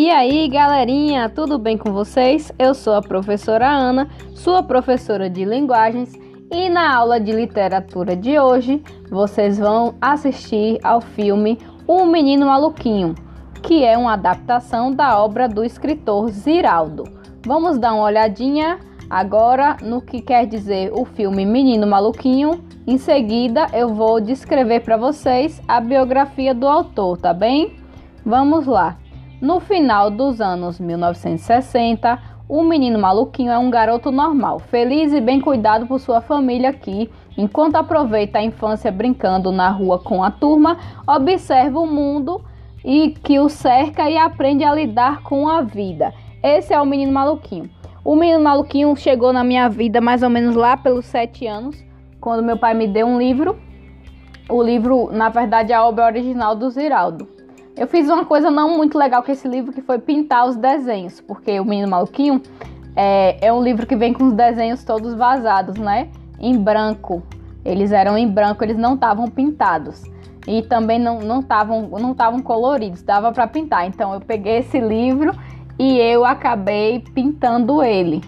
E aí, galerinha, tudo bem com vocês? Eu sou a professora Ana, sua professora de linguagens, e na aula de literatura de hoje vocês vão assistir ao filme O Menino Maluquinho, que é uma adaptação da obra do escritor Ziraldo. Vamos dar uma olhadinha agora no que quer dizer o filme Menino Maluquinho. Em seguida, eu vou descrever para vocês a biografia do autor, tá bem? Vamos lá. No final dos anos 1960, o menino maluquinho é um garoto normal, feliz e bem cuidado por sua família que, enquanto aproveita a infância brincando na rua com a turma, observa o mundo e que o cerca e aprende a lidar com a vida. Esse é o menino maluquinho. O menino maluquinho chegou na minha vida mais ou menos lá pelos sete anos, quando meu pai me deu um livro. O livro, na verdade, é a obra original do Ziraldo. Eu fiz uma coisa não muito legal com esse livro, que foi pintar os desenhos, porque o Menino Maluquinho é, é um livro que vem com os desenhos todos vazados, né? Em branco. Eles eram em branco, eles não estavam pintados. E também não estavam não não coloridos, dava para pintar. Então eu peguei esse livro e eu acabei pintando ele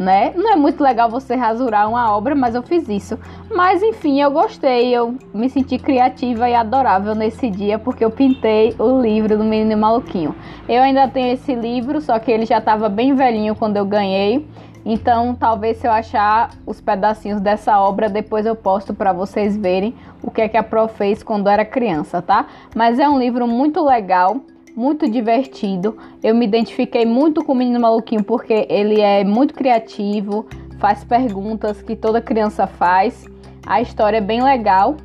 né? Não é muito legal você rasurar uma obra, mas eu fiz isso. Mas enfim, eu gostei, eu me senti criativa e adorável nesse dia porque eu pintei o livro do Menino Maluquinho. Eu ainda tenho esse livro, só que ele já estava bem velhinho quando eu ganhei. Então, talvez se eu achar os pedacinhos dessa obra, depois eu posto para vocês verem o que é que a Pro fez quando era criança, tá? Mas é um livro muito legal muito divertido. Eu me identifiquei muito com o Menino Maluquinho porque ele é muito criativo, faz perguntas que toda criança faz. A história é bem legal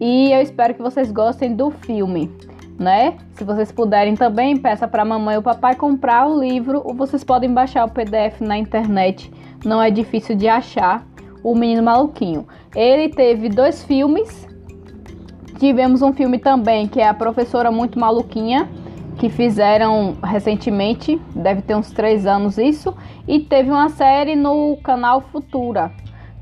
e eu espero que vocês gostem do filme, né? Se vocês puderem também, peça para a mamãe ou papai comprar o livro ou vocês podem baixar o PDF na internet. Não é difícil de achar. O Menino Maluquinho. Ele teve dois filmes. Tivemos um filme também que é a Professora Muito Maluquinha, que fizeram recentemente, deve ter uns três anos isso, e teve uma série no canal Futura.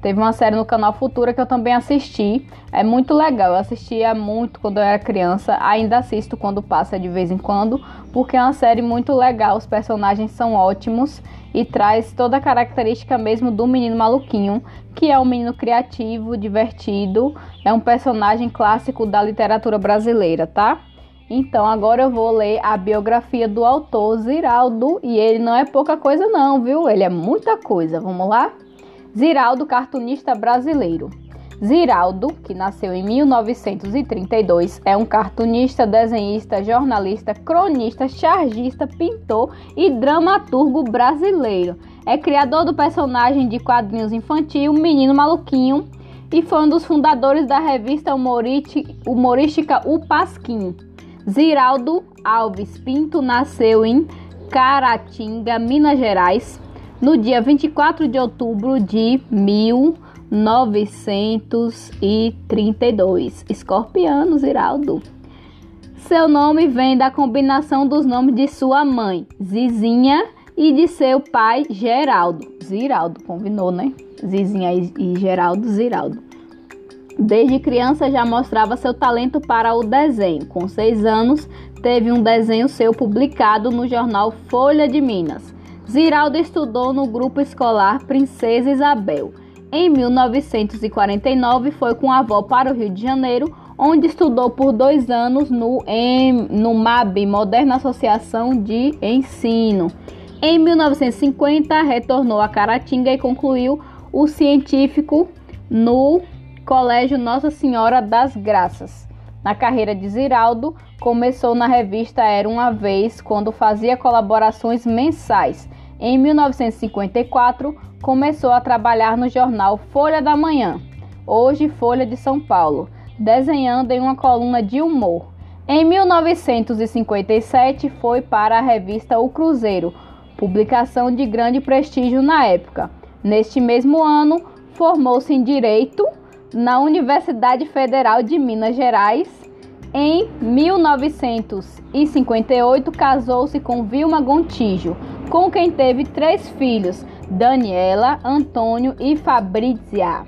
Teve uma série no canal Futura que eu também assisti. É muito legal. Eu assistia muito quando eu era criança. Ainda assisto quando passa de vez em quando, porque é uma série muito legal. Os personagens são ótimos e traz toda a característica mesmo do menino maluquinho, que é um menino criativo, divertido. É um personagem clássico da literatura brasileira, tá? Então agora eu vou ler a biografia do autor Ziraldo e ele não é pouca coisa não, viu? Ele é muita coisa. Vamos lá? Ziraldo, cartunista brasileiro. Ziraldo, que nasceu em 1932, é um cartunista, desenhista, jornalista, cronista, chargista, pintor e dramaturgo brasileiro. É criador do personagem de quadrinhos infantil Menino Maluquinho e foi um dos fundadores da revista humorística O Pasquim. Ziraldo Alves Pinto nasceu em Caratinga, Minas Gerais, no dia 24 de outubro de 1932. Escorpiano, Ziraldo. Seu nome vem da combinação dos nomes de sua mãe, Zizinha, e de seu pai, Geraldo. Ziraldo, combinou, né? Zizinha e Geraldo, Ziraldo. Desde criança já mostrava seu talento para o desenho. Com seis anos, teve um desenho seu publicado no jornal Folha de Minas. Ziraldo estudou no grupo escolar Princesa Isabel. Em 1949, foi com a avó para o Rio de Janeiro, onde estudou por dois anos no, em, no MAB, Moderna Associação de Ensino. Em 1950, retornou a Caratinga e concluiu o científico no Colégio Nossa Senhora das Graças. Na carreira de Ziraldo, começou na revista Era uma Vez, quando fazia colaborações mensais. Em 1954, começou a trabalhar no jornal Folha da Manhã, hoje Folha de São Paulo, desenhando em uma coluna de humor. Em 1957, foi para a revista O Cruzeiro, publicação de grande prestígio na época. Neste mesmo ano, formou-se em Direito na Universidade Federal de Minas Gerais. Em 1958, casou-se com Vilma Gontijo, com quem teve três filhos, Daniela, Antônio e Fabrizia.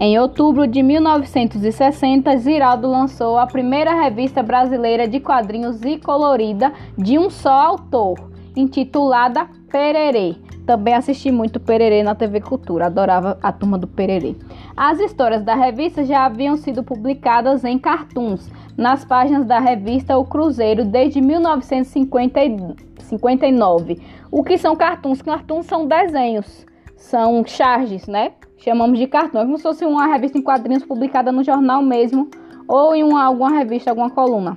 Em outubro de 1960, Ziraldo lançou a primeira revista brasileira de quadrinhos e colorida de um só autor, intitulada Pererê. Também assisti muito Pererê na TV Cultura, adorava a turma do Pererê. As histórias da revista já haviam sido publicadas em cartoons nas páginas da revista O Cruzeiro desde 1959. O que são cartoons? Cartoons são desenhos, são charges, né? Chamamos de cartão, é como se fosse uma revista em quadrinhos publicada no jornal mesmo ou em uma, alguma revista, alguma coluna.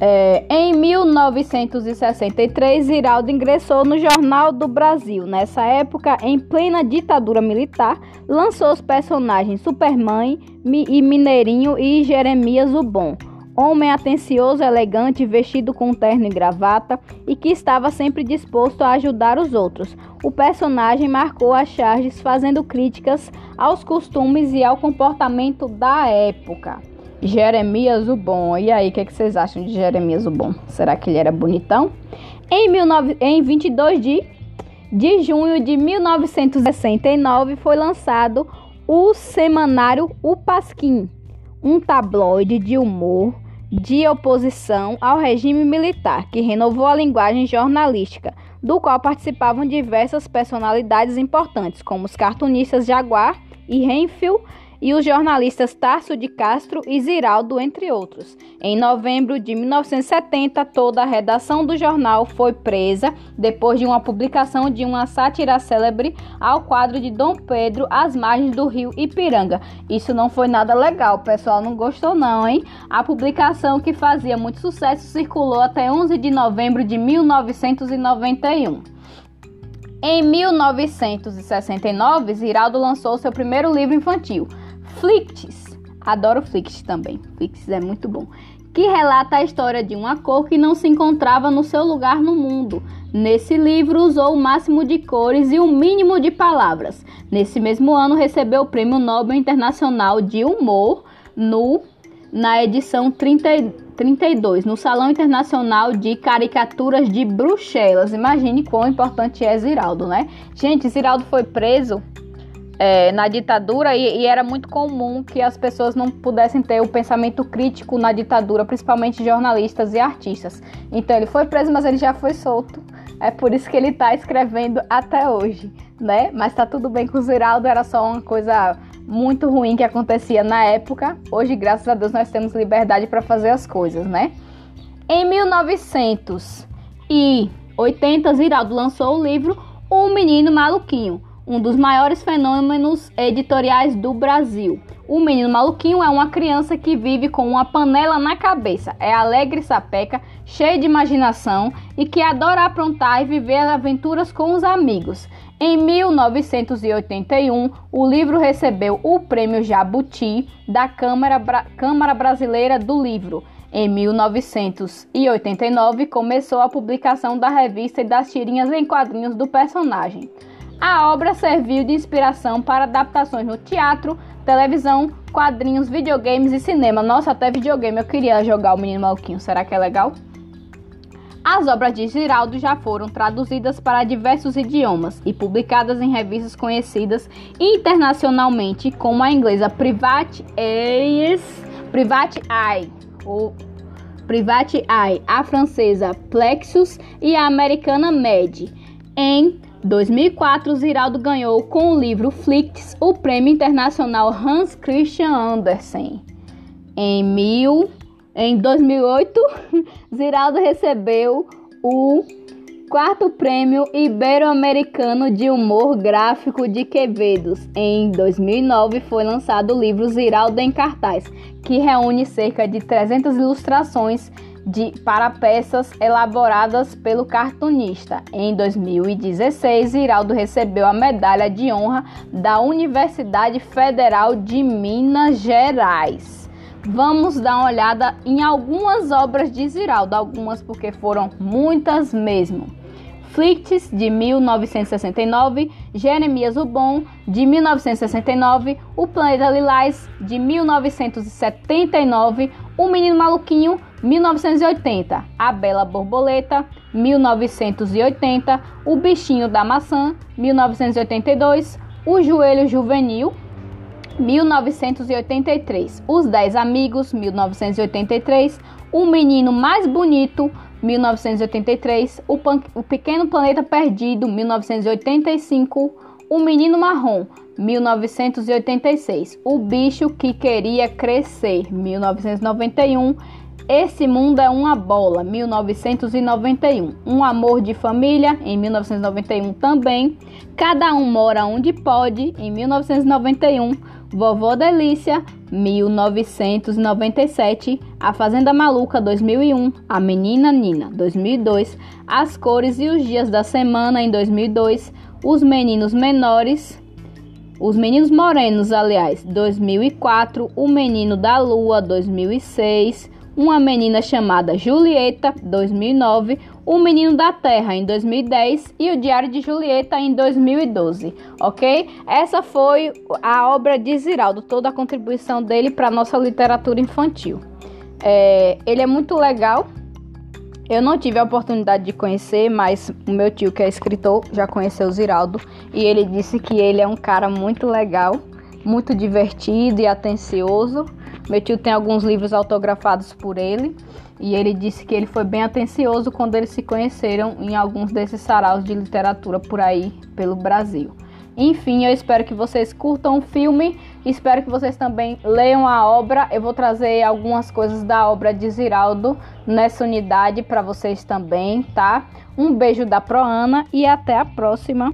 É, em 1963, Ziraldo ingressou no Jornal do Brasil. Nessa época, em plena ditadura militar, lançou os personagens Superman e Mineirinho e Jeremias o Bom. Homem atencioso, elegante, vestido com terno e gravata e que estava sempre disposto a ajudar os outros. O personagem marcou as charges fazendo críticas aos costumes e ao comportamento da época. Jeremias o Bom. E aí, o que, é que, vocês acham de Jeremias o Bom? Será que ele era bonitão? Em, 19... em 22 de... de junho de 1969 foi lançado o semanário O Pasquim, um tabloide de humor de oposição ao regime militar, que renovou a linguagem jornalística, do qual participavam diversas personalidades importantes, como os cartunistas Jaguar e Renfield e os jornalistas Tarso de Castro e Ziraldo, entre outros. Em novembro de 1970, toda a redação do jornal foi presa depois de uma publicação de uma sátira célebre ao quadro de Dom Pedro às margens do rio Ipiranga. Isso não foi nada legal, o pessoal não gostou não, hein? A publicação que fazia muito sucesso circulou até 11 de novembro de 1991. Em 1969, Ziraldo lançou seu primeiro livro infantil, Flicts. Adoro Flicts também. Flicts é muito bom. Que relata a história de uma cor que não se encontrava no seu lugar no mundo. Nesse livro, usou o máximo de cores e o mínimo de palavras. Nesse mesmo ano, recebeu o Prêmio Nobel Internacional de Humor no, na edição 30, 32, no Salão Internacional de Caricaturas de Bruxelas. Imagine quão importante é Ziraldo, né? Gente, Ziraldo foi preso é, na ditadura e, e, era muito comum que as pessoas não pudessem ter o pensamento crítico na ditadura, principalmente jornalistas e artistas. Então ele foi preso, mas ele já foi solto. É por isso que ele está escrevendo até hoje, né? Mas tá tudo bem com o Ziraldo, era só uma coisa muito ruim que acontecia na época. Hoje, graças a Deus, nós temos liberdade para fazer as coisas, né? Em 1980, Ziraldo lançou o livro O Menino Maluquinho um dos maiores fenômenos editoriais do Brasil. O menino maluquinho é uma criança que vive com uma panela na cabeça, é alegre sapeca, cheio de imaginação e que adora aprontar e viver aventuras com os amigos. Em 1981, o livro recebeu o Prêmio Jabuti da Câmara, Bra Câmara Brasileira do Livro. Em 1989, começou a publicação da revista e das tirinhas em quadrinhos do personagem. A obra serviu de inspiração para adaptações no teatro, televisão, quadrinhos, videogames e cinema. Nossa, até videogame eu queria jogar o Menino Maluquinho. Será que é legal? As obras de Giraldo já foram traduzidas para diversos idiomas e publicadas em revistas conhecidas internacionalmente, como a inglesa Private Eyes, Private Eye, ou Private Eye, a francesa Plexus e a americana Med. Em 2004, Ziraldo ganhou com o livro Flicts o Prêmio Internacional Hans Christian Andersen. Em, mil, em 2008, Ziraldo recebeu o quarto Prêmio Ibero-Americano de Humor Gráfico de Quevedos. Em 2009 foi lançado o livro Ziraldo em Cartaz, que reúne cerca de 300 ilustrações de, para peças elaboradas pelo cartunista. Em 2016, Iraldo recebeu a medalha de honra da Universidade Federal de Minas Gerais. Vamos dar uma olhada em algumas obras de Ziraldo, algumas porque foram muitas mesmo. Flicts, de 1969, Jeremias o Bom, de 1969, O Planeta Lilás, de 1979, O Menino Maluquinho, 1980, A Bela Borboleta, 1980, O Bichinho da Maçã, 1982, O Joelho Juvenil, 1983. Os Dez Amigos, 1983. O Menino Mais Bonito, 1983. O, Pan o Pequeno Planeta Perdido, 1985. O Menino Marrom, 1986. O Bicho que Queria Crescer, 1991. Esse Mundo é uma Bola, 1991. Um Amor de Família, em 1991 também. Cada um mora onde pode, em 1991. Vovó Delícia, 1997. A Fazenda Maluca, 2001. A Menina Nina, 2002. As Cores e os Dias da Semana, em 2002. Os Meninos Menores, os Meninos Morenos, aliás, 2004. O Menino da Lua, 2006 uma menina chamada Julieta, 2009, O Menino da Terra, em 2010 e O Diário de Julieta, em 2012, ok? Essa foi a obra de Ziraldo, toda a contribuição dele para a nossa literatura infantil. É, ele é muito legal. Eu não tive a oportunidade de conhecer, mas o meu tio, que é escritor, já conheceu o Ziraldo e ele disse que ele é um cara muito legal, muito divertido e atencioso meu tio tem alguns livros autografados por ele e ele disse que ele foi bem atencioso quando eles se conheceram em alguns desses saraus de literatura por aí pelo Brasil. Enfim, eu espero que vocês curtam o filme, espero que vocês também leiam a obra. Eu vou trazer algumas coisas da obra de Ziraldo nessa unidade para vocês também, tá? Um beijo da Proana e até a próxima.